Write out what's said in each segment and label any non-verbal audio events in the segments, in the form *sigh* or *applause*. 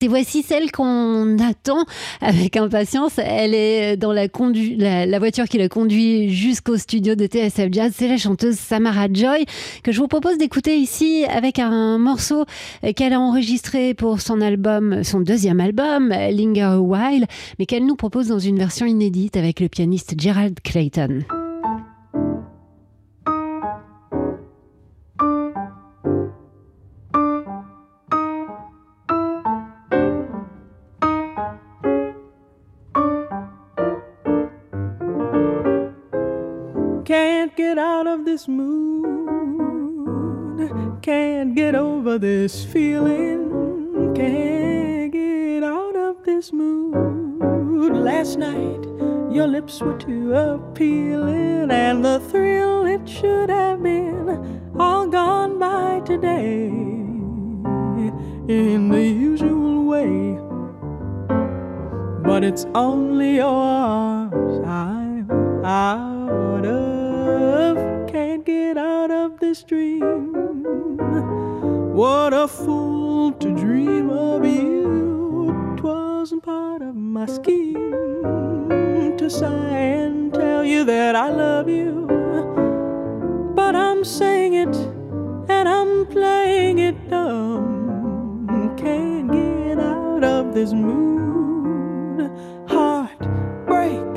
Et voici celle qu'on attend avec impatience. Elle est dans la, la, voiture qui l'a conduit jusqu'au studio de TSF Jazz. C'est la chanteuse Samara Joy que je vous propose d'écouter ici avec un morceau qu'elle a enregistré pour son album, son deuxième album, Linger a While, mais qu'elle nous propose dans une version inédite avec le pianiste Gerald Clayton. This mood. Can't get over this feeling. Can't get out of this mood. Last night, your lips were too appealing, and the thrill it should have been all gone by today in the usual way. But it's only your arms I'm out of get out of this dream. What a fool to dream of you. Twasn't part of my scheme to sigh and tell you that I love you. But I'm saying it and I'm playing it dumb. Can't get out of this mood. Heartbreak.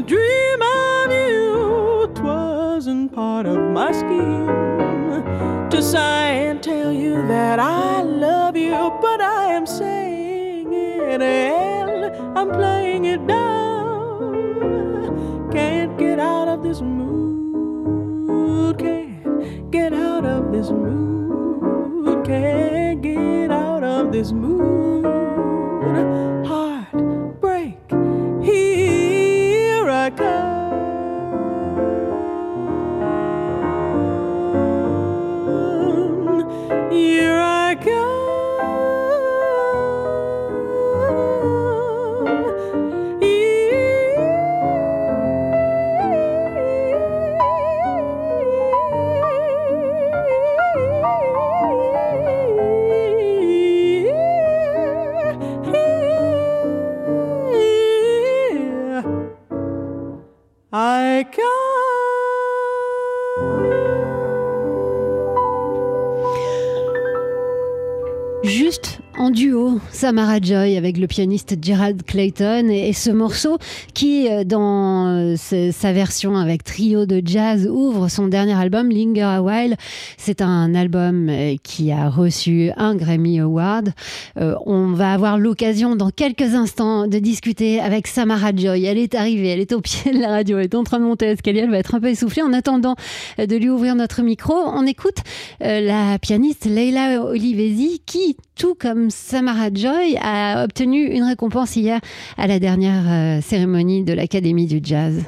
To dream of you. Twasn't part of my scheme to sigh and tell you that I love you, but I am saying it and I'm playing it down. Can't get out of this mood, can't get out of this mood, can't get out of this mood. Samara Joy avec le pianiste Gerald Clayton et, ce morceau qui, euh, dans euh, sa version avec trio de jazz, ouvre son dernier album Linger a While. C'est un album euh, qui a reçu un Grammy Award. on va avoir l'occasion dans quelques instants de discuter avec Samara Joy. Elle est arrivée, elle est au pied de la radio, elle est en train de monter l'escalier, elle va être un peu essoufflée. En attendant de lui ouvrir notre micro, on écoute la pianiste Leila Olivesi qui tout comme Samara Joy a obtenu une récompense hier à la dernière euh, cérémonie de l'Académie du Jazz.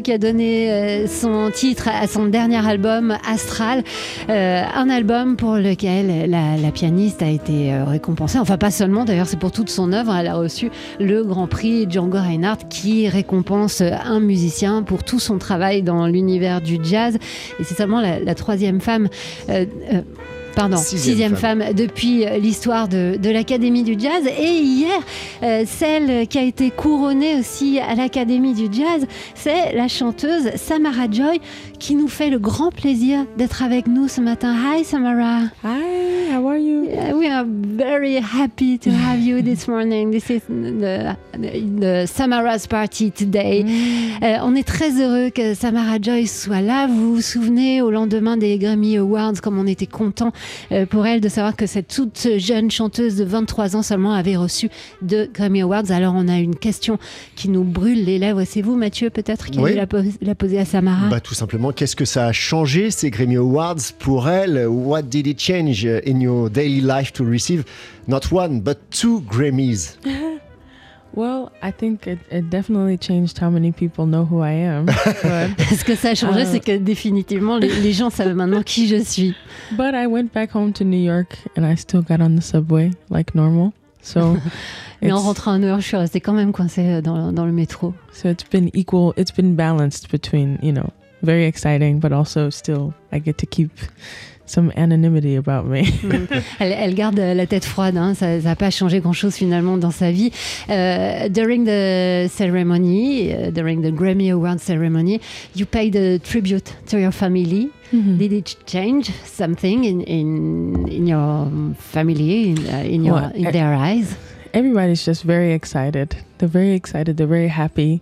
Qui a donné euh, son titre à son dernier album, Astral. Euh, un album pour lequel la, pianiste a été euh, récompensée. Enfin, pas seulement, d'ailleurs, c'est pour toute son œuvre. Elle a reçu le Grand Prix Django Reinhardt qui récompense un musicien pour tout son travail dans l'univers du jazz. Et c'est seulement la, troisième femme pardon, sixième, femme. depuis l'histoire de, l'Académie du Jazz. Et hier, euh, celle qui a été couronnée aussi à l'Académie du Jazz, c'est la chanteuse Samara Joy, qui nous fait le grand plaisir d'être avec nous ce matin. Hi Samara. Hi, how are you? we are very happy to have you this *laughs* morning. This is the, the Samara's party today. Mm. Euh, on est très heureux que Samara Joy soit là. Vous vous souvenez au lendemain des Grammy Awards, comme on était content euh, pour elle de savoir que cette toute jeune chanteuse de 23 ans seulement avait reçu deux Grammy Awards. Alors on a une question qui nous brûle les lèvres. C'est vous, Mathieu, peut-être, qui allez la, la, poser à Samara? Bah, Tout simplement, qu'est-ce que ça a changé ces Grammy Awards pour elle? What did it change in your daily life to receive not one but two Grammys *laughs* Well, I think it, it, definitely changed how many people know who I am. *laughs* Ce que ça a changé, uh, c'est que définitivement, les, les, gens savent maintenant qui je suis. But I went back home to New York and I still got on the subway like normal. So *laughs* Mais en rentrant à New York, je suis restée quand même coincée dans, dans le métro. So it's been equal, it's been balanced between, you know, very exciting, but also still I get to keep some anonymity about me. *laughs* Mm. elle, garde la tête froide, hein. ça n'a pas changé grand-chose finalement dans sa vie. Uh, during the ceremony, uh, during the Grammy Award ceremony, you paid a tribute to your family. Mm -hmm. Did it change something in in, in your family, in, uh, in, your, well, in their eyes? Everybody's just very excited. They're very excited. They're very happy,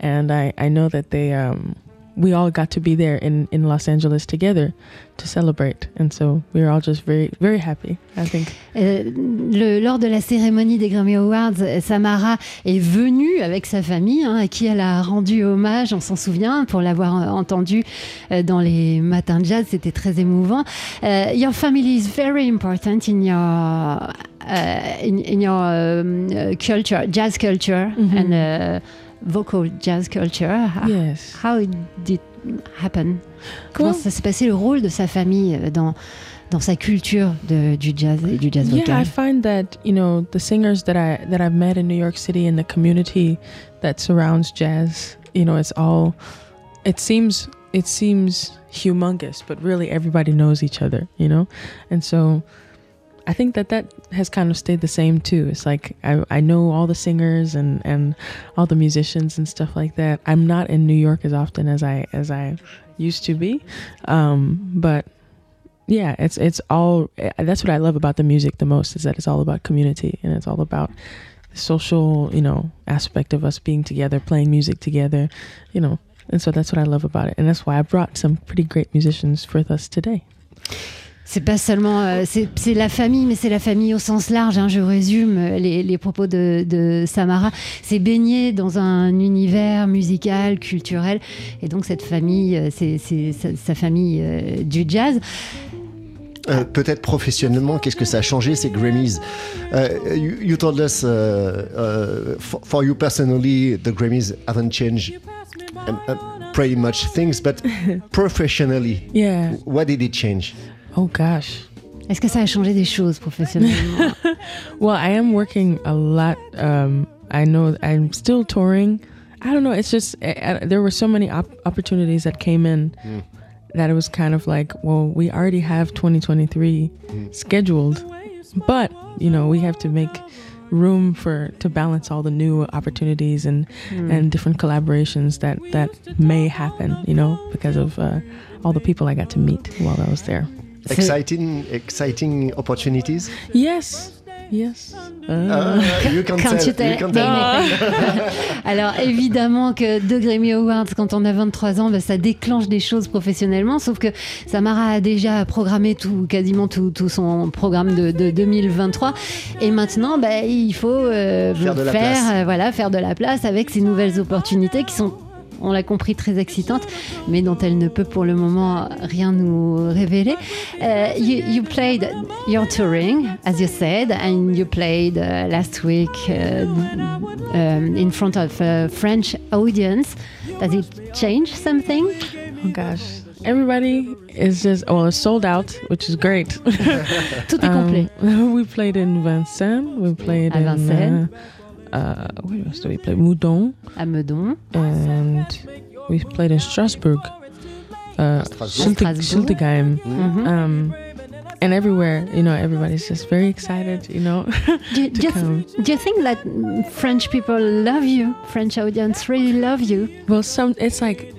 and I I know that they um we all got to be there in, in Los Angeles together to celebrate. And so we were all just very, very happy, I think. Euh, le, lors de la cérémonie des Grammy Awards, Samara est venue avec sa famille, hein, à qui elle a rendu hommage, on s'en souvient, pour l'avoir entendu euh, dans les matins de jazz. C'était très émouvant. Uh, your family is very important in your, uh, in, in, your um, culture, jazz culture. Mm -hmm. and, uh, vocal jazz culture. Ah, ah, yes. How did it happen? Comment ça s'est passé le rôle de sa famille euh, dans dans sa culture de, du jazz et du jazz vocal? Yeah, I find that you know the singers that I that I've met in New York City and the community that surrounds jazz, you know, it's all it seems it seems humongous, but really everybody knows each other, you know, and so I think that that has kind of stayed the same too. It's like I, I know all the singers and, and all the musicians and stuff like that. I'm not in New York as often as I as I used to be, um, but yeah, it's it's all. That's what I love about the music the most is that it's all about community and it's all about the social, you know, aspect of us being together, playing music together, you know. And so that's what I love about it. And that's why I brought some pretty great musicians with us today. C'est pas seulement, euh, c'est la famille, mais c'est la famille au sens large. hein. je résume euh, les, les propos de, de Samara. C'est baigné dans un univers musical, culturel, et donc cette famille, euh, c'est sa, sa famille euh, du jazz. Euh, Peut-être professionnellement, qu'est-ce que ça a changé ces Grammys? Euh, you, you told us, uh, uh, for, for you personally, the Grammys haven't changed um, uh, pretty much things, but *laughs* professionally, Yeah. what did it change? Oh gosh. Est-ce que ça a changé des choses professionnellement *laughs* Well, I am working a lot. Um, I know I'm still touring. I don't know. It's just uh, uh, there were so many op- opportunities that came in that it was kind of like, well, we already have 2023 scheduled, but you know, we have to make room for to balance all the new opportunities and and different collaborations that that may happen. You know, because of uh, all the people I got to meet while I was there. Exciting, exciting opportunities? Yes. Yes. Uh, you can Can't tell. you tell- you can tell. Alors évidemment que deux Grammy Awards quand on a 23 ans, bah, ça déclenche des choses professionnellement, sauf que Samara a déjà programmé tout, quasiment tout, tout son programme de, de 2023 et maintenant bah, il faut euh, Faire de la faire, place. euh, voilà, faire de la place avec ces nouvelles opportunités qui sont on l'a compris, très excitantes, mais dont elle ne peut pour le moment rien nous révéler. Uh, you, you played, you're touring, as you said, and you played uh, last week uh, um, in front of a French audience. Does it change something? Oh gosh. Everybody is just well, it's sold out, which is great. *laughs* Tout est complet. Um, *laughs* we played in Vincennes. We played À in Vincennes. Uh, where else did we play? Moudon, À Meudon, and we played in Strasbourg. Uh, Strasbourg. Schulte- Strasbourg. Schultegheim. Mhm. Um, and everywhere, you know, everybody's just very excited, you know. *laughs* do, you- to do come. th- do you think that mm, French people love you? French audience really love you? Well, some it's like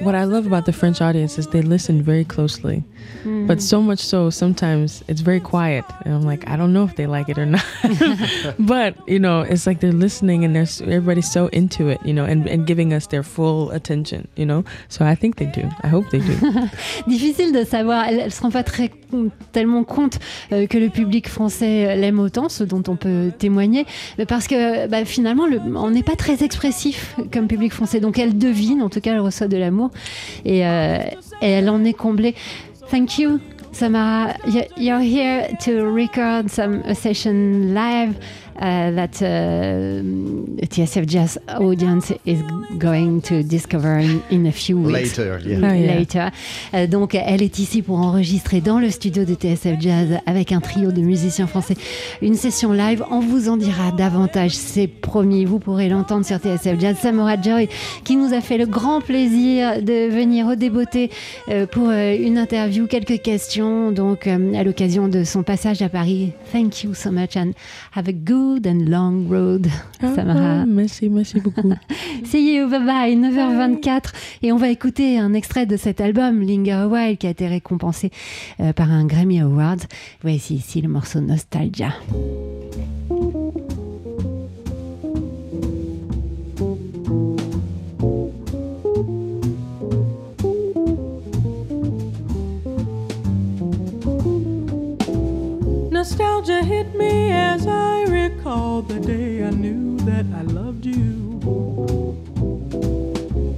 what I love about the French audience is they listen very closely, Mm. But so much so sometimes it's very quiet, and I'm like, I don't know if they like it or not. *laughs* but you know, it's like they're listening and they're everybody's so into it, you know, and, and giving us their full attention, you know? So I think they do. I hope they do. *laughs* Difficile de savoir, elle, elle se rend pas très tellement compte euh, que le public français l'aime autant, ce dont on peut témoigner, mais parce que bah, finalement le- on n'est pas très expressif comme public français, donc elle devine, en tout cas elle reçoit de l'amour et, euh, et elle en est comblée. Thank you. Samara, You- you're here to record some session live that uh, TSF Jazz audience is going to discover in, in a few weeks Later, yeah. Ah, yeah. later. Euh, donc, elle est ici pour enregistrer dans le studio de TSF Jazz avec un trio de musiciens français une session live. On vous en dira davantage, c'est promis. Vous pourrez l'entendre sur TSF Jazz. Samora Joy, qui nous a fait le grand plaisir de venir au débeauté euh, pour euh, une interview, quelques questions, donc euh, à l'occasion de son passage à Paris. Thank you so much and have a good and long road, Samara. Ah, merci, merci beaucoup. *laughs* See you, bye bye, 9h24. Et on va écouter un extrait de cet album, Linger a While, qui a été récompensé euh, par un Grammy Award. Voici ici le morceau Nostalgia. Nostalgia hit me as I recalled the day I knew that I loved you.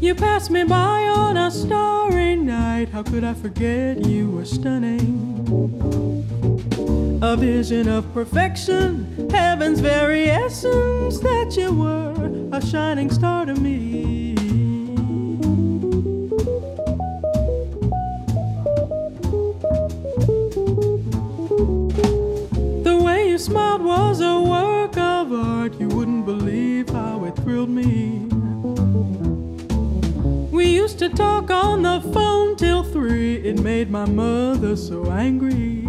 You passed me by on a starry night. How could I forget you were stunning? A vision of perfection, heaven's very essence that you were, a shining star to me. used to talk on the phone till three. It made my mother so angry.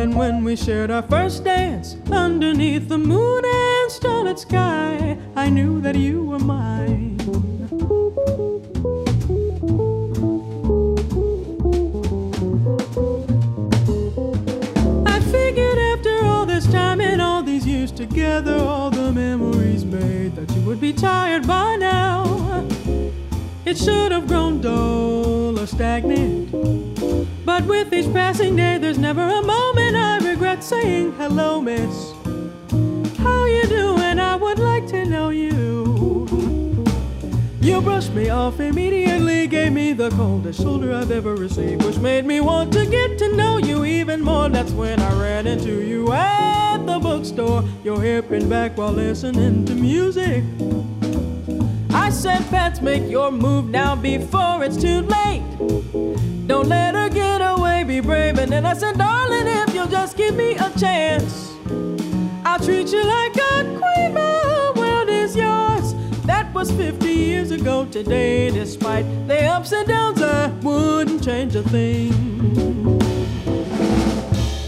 And when we shared our first dance underneath the moon and starlit sky, I knew that you were mine. I figured after all this time and all these years together, all the memories made, that you would be tired by now have grown dull or stagnant. But with each passing day, there's never a moment I regret saying hello, miss. How you doing? I would like to know you. You brushed me off immediately, gave me the coldest shoulder I've ever received, which made me want to get to know you even more. That's when I ran into you at the bookstore, your hair pinned back while listening to music. I said, Pets, make your move now before it's too late. Don't let her get away, be brave. And then I said, Darling, if you'll just give me a chance, I'll treat you like a queen. My world is yours. That was 50 years ago today. Despite the ups and downs, I wouldn't change a thing.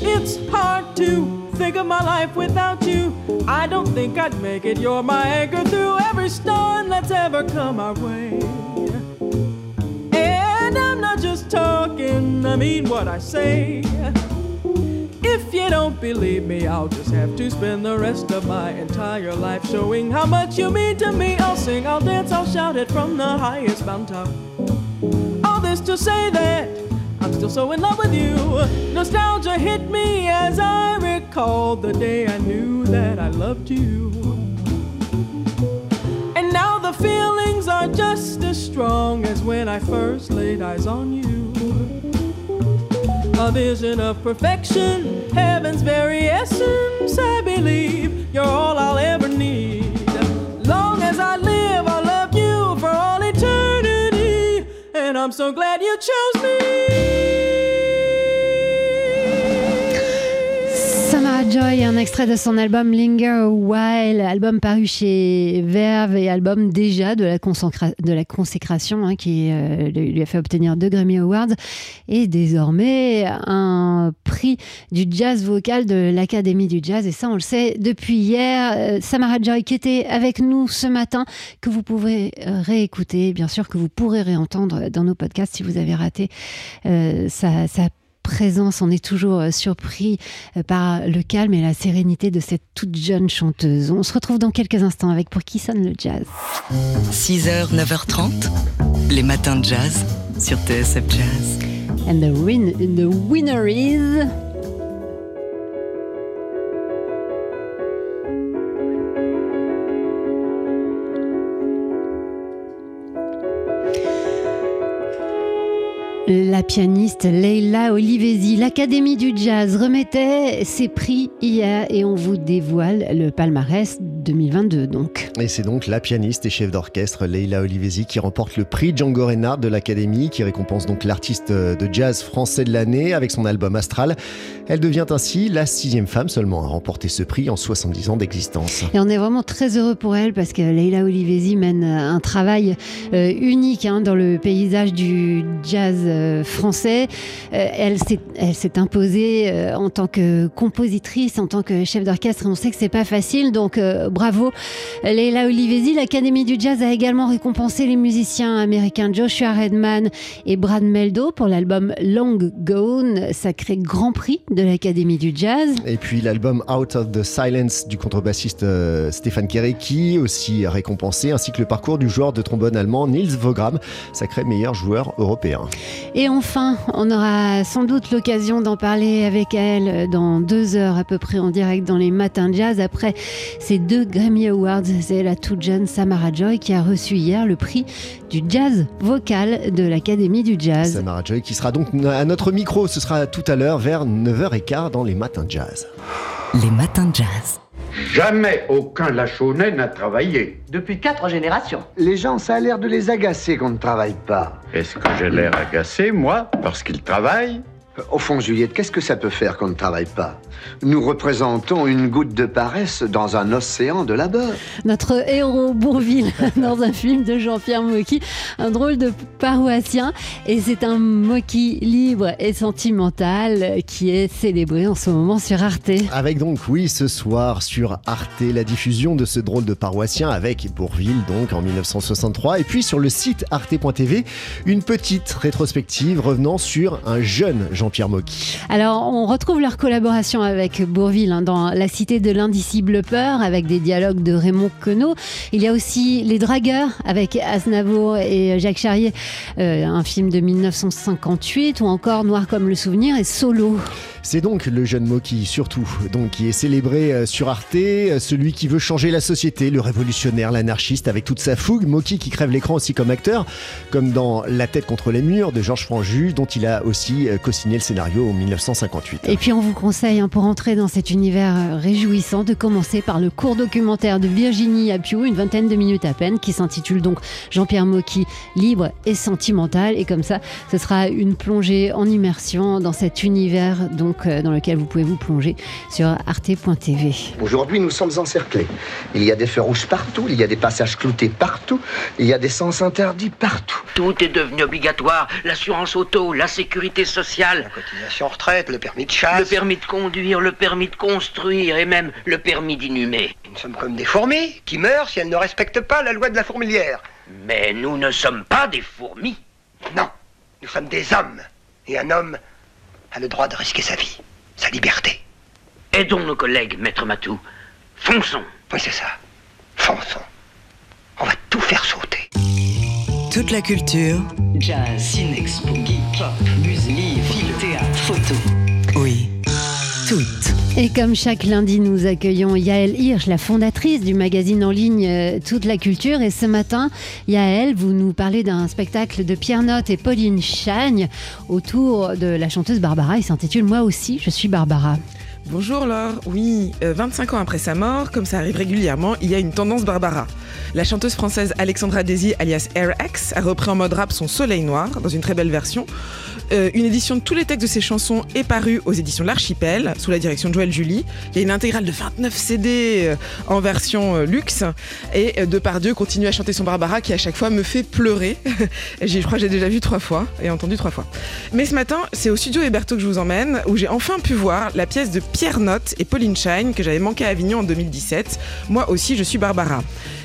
It's hard to think of my life without you. I don't think I'd make it. You're my anchor through every storm that's ever come our way. And I'm not just talking, I mean what I say. If you don't believe me, I'll just have to spend the rest of my entire life showing how much you mean to me. I'll sing, I'll dance, I'll shout it from the highest mountain top. All this to say that I'm still so in love with you. Nostalgia hit me as I recalled the day I knew that I loved you. And now the feelings are just as strong as when I first laid eyes on you. A vision of perfection, heaven's very essence, I believe you're all I'll ever need. I'm so glad you chose me. Samara Joy, un extrait de son album Linger While, album paru chez Verve et album déjà de la, consécra- de la consécration hein, qui euh, lui a fait obtenir deux Grammy Awards et désormais un prix du jazz vocal de l'Académie du Jazz. Et ça, on le sait depuis hier. Euh, Samara Joy qui était avec nous ce matin, que vous pouvez euh, réécouter, bien sûr que vous pourrez réentendre dans nos podcasts si vous avez raté euh, sa, sa présence. On est toujours euh, surpris euh, par le calme et la sérénité de cette toute jeune chanteuse. On se retrouve dans quelques instants avec Pour qui sonne le jazz. 6h, 9h30, les matins de jazz sur TSF Jazz. And the, win the winner is... La pianiste Leila Olivesi, l'Académie du Jazz, remettait ses prix hier et on vous dévoile le palmarès 2022 donc. Et c'est donc la pianiste et chef d'orchestre Leila Olivesi qui remporte le prix Django Reinhardt de l'Académie, qui récompense donc l'artiste de jazz français de l'année avec son album Astral. Elle devient ainsi la sixième femme seulement à remporter ce prix en 70 ans d'existence. Et on est vraiment très heureux pour elle parce que Leila Olivesi mène un travail euh, unique hein, dans le paysage du jazz euh, français. Euh, elle s'est imposée euh, en tant que compositrice, en tant que chef d'orchestre. On sait que c'est pas facile, donc euh, bravo Leila Olivesi. L'Académie du jazz a également récompensé les musiciens américains Joshua Redman et Brad Meldo pour l'album Long Gone, sacré grand prix de l'Académie du jazz. Et puis l'album Out of the Silence du contrebassiste euh, Stéphane Kerry qui aussi récompensé, ainsi que le parcours du joueur de trombone allemand Niels Vogram, sacré meilleur joueur européen. Et enfin, on aura sans doute l'occasion d'en parler avec elle dans deux heures à peu près en direct dans les matins de jazz. Après ces deux Grammy Awards, c'est la toute jeune Samara Joy qui a reçu hier le prix du jazz vocal de l'Académie du jazz. Samara Joy qui sera donc à notre micro, ce sera tout à l'heure vers 9h15 dans les matins de jazz. Les matins de jazz. Jamais aucun Lachaunet n'a travaillé. Depuis quatre générations. Les gens, ça a l'air de les agacer qu'on ne travaille pas. Est-ce que j'ai l'air agacé, moi, parce qu'ils travaillent Au fond, Juliette, qu'est-ce que ça peut faire qu'on ne travaille pas? Nous représentons une goutte de paresse dans un océan de labeur. Notre héros Bourville *laughs* dans un film de Jean-Pierre Mocky, un drôle de paroissien. Et c'est un Mocky libre et sentimental qui est célébré en ce moment sur Arte. Avec donc, oui, ce soir sur Arte, la diffusion de ce drôle de paroissien avec Bourville, donc en 1963. Et puis sur le site arte.tv, une petite rétrospective revenant sur un jeune Jean-Pierre Mocky. Alors, on retrouve leur collaboration avec Bourville hein, dans La Cité de l'Indicible Peur, avec des dialogues de Raymond Queneau. Il y a aussi Les Dragueurs, avec Aznavour et Jacques Charrier, euh, un film de 1958, ou encore Noir comme le souvenir et Solo. C'est donc le jeune Moki, surtout, donc, qui est célébré euh, sur Arte, euh, celui qui veut changer la société, le révolutionnaire, l'anarchiste, avec toute sa fougue. Moki qui crève l'écran aussi comme acteur, comme dans La tête contre les murs de Georges Franju, dont il a aussi euh, le scénario en 1958. Et puis on vous conseille, hein, pour entrer dans cet univers réjouissant, de commencer par le court documentaire de Virginie Appiou, une vingtaine de minutes à peine, qui s'intitule donc Jean-Pierre Mocky, libre et sentimental. Et comme ça, ce sera une plongée en immersion dans cet univers donc, dans lequel vous pouvez vous plonger sur arte.tv. Aujourd'hui, nous sommes encerclés. Il y a des feux rouges partout, il y a des passages cloutés partout, il y a des sens interdits partout. Tout est devenu obligatoire. L'assurance auto, la sécurité sociale, La cotisation retraite, le permis de chasse. le permis de conduire, le permis de construire et même le permis d'inhumer. Nous sommes comme des fourmis qui meurent si elles ne respectent pas la loi de la fourmilière. Mais nous ne sommes pas des fourmis. Non, nous sommes des hommes. Et un homme a le droit de risquer sa vie, sa liberté. Aidons nos collègues, maître Matou. Fonçons. Oui, c'est ça. Fonçons. On va tout faire sauter. Toute la culture, Jazz, cinex, boogie, pop, musique, théâtre, photo. oui, toute. Et comme chaque lundi, nous accueillons Yaël Hirsch, la fondatrice du magazine en ligne euh, Toute la Culture. Et ce matin, Yaël, vous nous parlez d'un spectacle de Pierre Notte et Pauline Chagne autour de la chanteuse Barbara. Il s'intitule Moi aussi, je suis Barbara. Bonjour Laure, oui, euh, 25 ans après sa mort, comme ça arrive régulièrement, il y a une tendance Barbara. La chanteuse française Alexandra Daisy, alias Air X, a repris en mode rap son Soleil Noir, dans une très belle version. Euh, une édition de tous les textes de ses chansons est parue aux éditions L'Archipel, sous la direction de Joël Julie. Il y a une intégrale de 29 CD euh, en version euh, luxe. Et Depardieu continue à chanter son Barbara qui à chaque fois me fait pleurer. *laughs* Je crois que j'ai déjà vu trois fois et entendu trois fois. Mais ce matin, c'est au studio Héberto que je vous emmène, où j'ai enfin pu voir la pièce de Pierre Notte et Pauline Shine que j'avais manqué à Avignon en 2017. Moi aussi, je suis Barbara.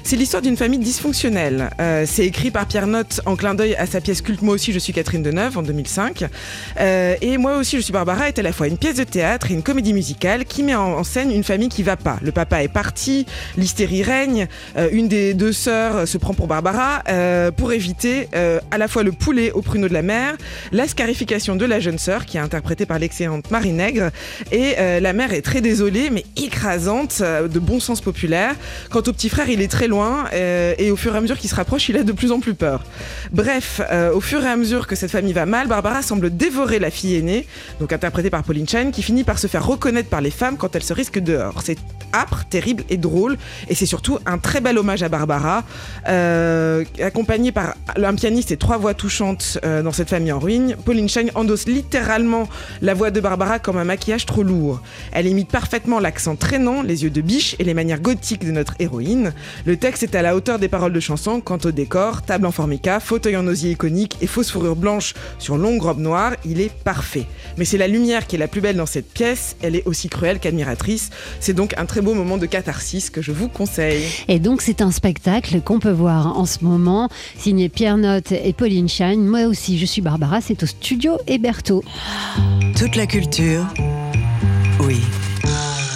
C'est l'histoire d'une famille dysfonctionnelle. Euh, c'est écrit par Pierre Notte en clin d'œil à sa pièce culte Moi aussi, je suis Catherine Deneuve en 2005. Euh, et Moi aussi, je suis Barbara est à la fois une pièce de théâtre et une comédie musicale qui met en, scène une famille qui va pas. Le papa est parti, l'hystérie règne, euh, une des deux sœurs se prend pour Barbara pour éviter à la fois le poulet au pruneau de la mer, la scarification de la jeune sœur qui est interprétée par l'excellente Marie Nègre et la mère est très désolée mais écrasante de bon sens populaire. Quant au petit frère, il est très euh, et au fur et à mesure qu'il se rapproche, il a de plus en plus peur. Bref, euh, au fur et à mesure que cette famille va mal, Barbara semble dévorer la fille aînée, donc interprétée par Pauline Chan, qui finit par se faire reconnaître par les femmes quand elle se risque dehors. C'est âpre, terrible et drôle, et c'est surtout un très bel hommage à Barbara, euh, accompagné par un pianiste et trois voix touchantes euh, dans cette famille en ruine. Pauline Chan endosse littéralement la voix de Barbara comme un maquillage trop lourd. Elle imite parfaitement l'accent traînant, les yeux de biche et les manières gothiques de notre héroïne. Le texte est à la hauteur des paroles de chanson quant au décor, table en formica, fauteuil en osier iconique et fausse fourrure blanche sur longue robe noire, il est parfait. Mais c'est la lumière qui est la plus belle dans cette pièce, elle est aussi cruelle qu'admiratrice. C'est donc un très beau moment de catharsis que je vous conseille. Et donc c'est un spectacle qu'on peut voir en ce moment, signé Pierre Notte et Pauline Shine. Moi aussi, je suis Barbara, c'est au studio Héberto. toute la culture, oui,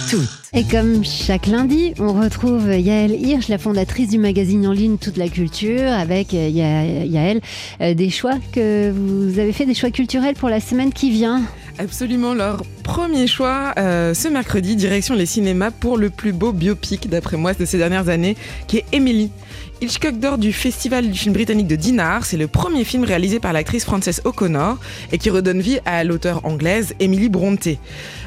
toute. Et comme chaque lundi, on retrouve Yaël Hirsch, la fondatrice du magazine en ligne Toute la Culture, avec euh, Ya- Yaël, euh, des choix que vous avez fait, des choix culturels pour la semaine qui vient. Absolument, leur premier choix euh, ce mercredi, direction les cinémas pour le plus beau biopic, d'après moi, de ces dernières années, qui est Emily. Hitchcock d'or du Festival du film britannique de Dinard, c'est le premier film réalisé par l'actrice Frances O'Connor et qui redonne vie à l'auteure anglaise Emily Brontë.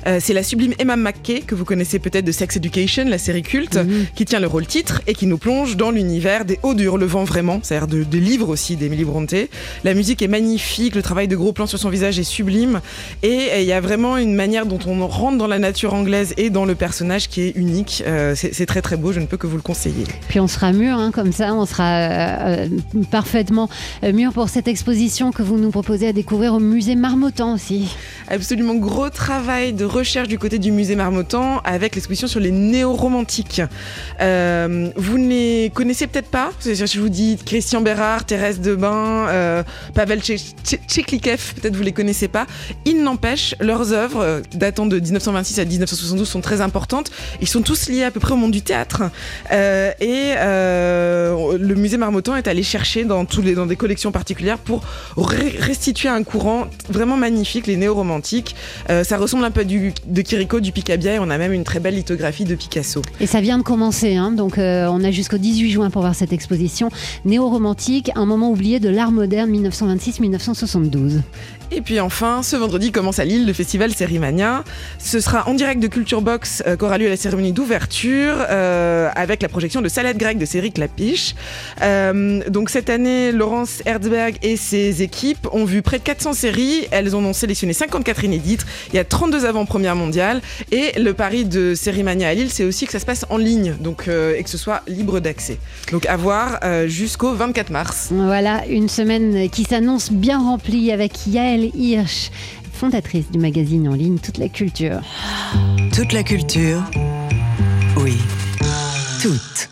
Euh, c'est la sublime Emma McKay, que vous connaissez peut-être de Sex Education, la série culte, qui tient le rôle titre et qui nous plonge dans l'univers des hauts du Hurlevent vraiment, c'est-à-dire de- des livres aussi d'Emily Brontë. La musique est magnifique, le travail de gros plans sur son visage est sublime et il y a vraiment une manière dont on rentre dans la nature anglaise et dans le personnage qui est unique. Euh, c'est c'est très très beau, je ne peux que vous le conseiller. Puis on sera mûr, hein, comme ça, on sera euh, euh, parfaitement euh, mûr pour cette exposition que vous nous proposez à découvrir au musée Marmottan aussi. Absolument gros travail de recherche du côté du musée Marmottan avec l'exposition sur les néo-romantiques. Vous ne les connaissez peut-être pas. Je vous dis Christian Bérard, Thérèse Debain, euh, Pavel Tcheklikev, peut-être vous les connaissez pas. Il n'empêche, leurs œuvres, datant de 1926 à 1972, sont très importantes. Ils sont tous liés à peu près au monde du théâtre. Et euh, le musée Marmottan est allé chercher dans, tous les, des collections particulières pour restituer un courant vraiment magnifique, les néo-romantiques. Euh, ça ressemble un peu du, de Chirico, du Picabia, et on a même une très belle lithographie de Picasso. Et ça vient de commencer, hein, donc on a jusqu'au 18 juin pour voir cette exposition néo-romantique, un moment oublié de l'art moderne 1926-1972. Et puis enfin, ce vendredi commence à Lille le festival Sérimania. Ce sera en direct de Culture Box euh, qu'aura lieu la cérémonie d'ouverture euh, avec la projection de Salade grecque de Cédric Lapiche. Euh, donc cette année, Laurence Herzberg et ses équipes ont vu près de 400 séries. Elles en ont sélectionné 54 inédites. Il y a 32 avant-premières mondiales. Et le pari de Sérimania à Lille, c'est aussi que ça se passe en ligne donc, et que ce soit libre d'accès. Donc à voir jusqu'au 24 mars. Voilà, une semaine qui s'annonce bien remplie avec Yael Hirsch, fondatrice du magazine en ligne Toute la culture. Toute la culture, oui, toute.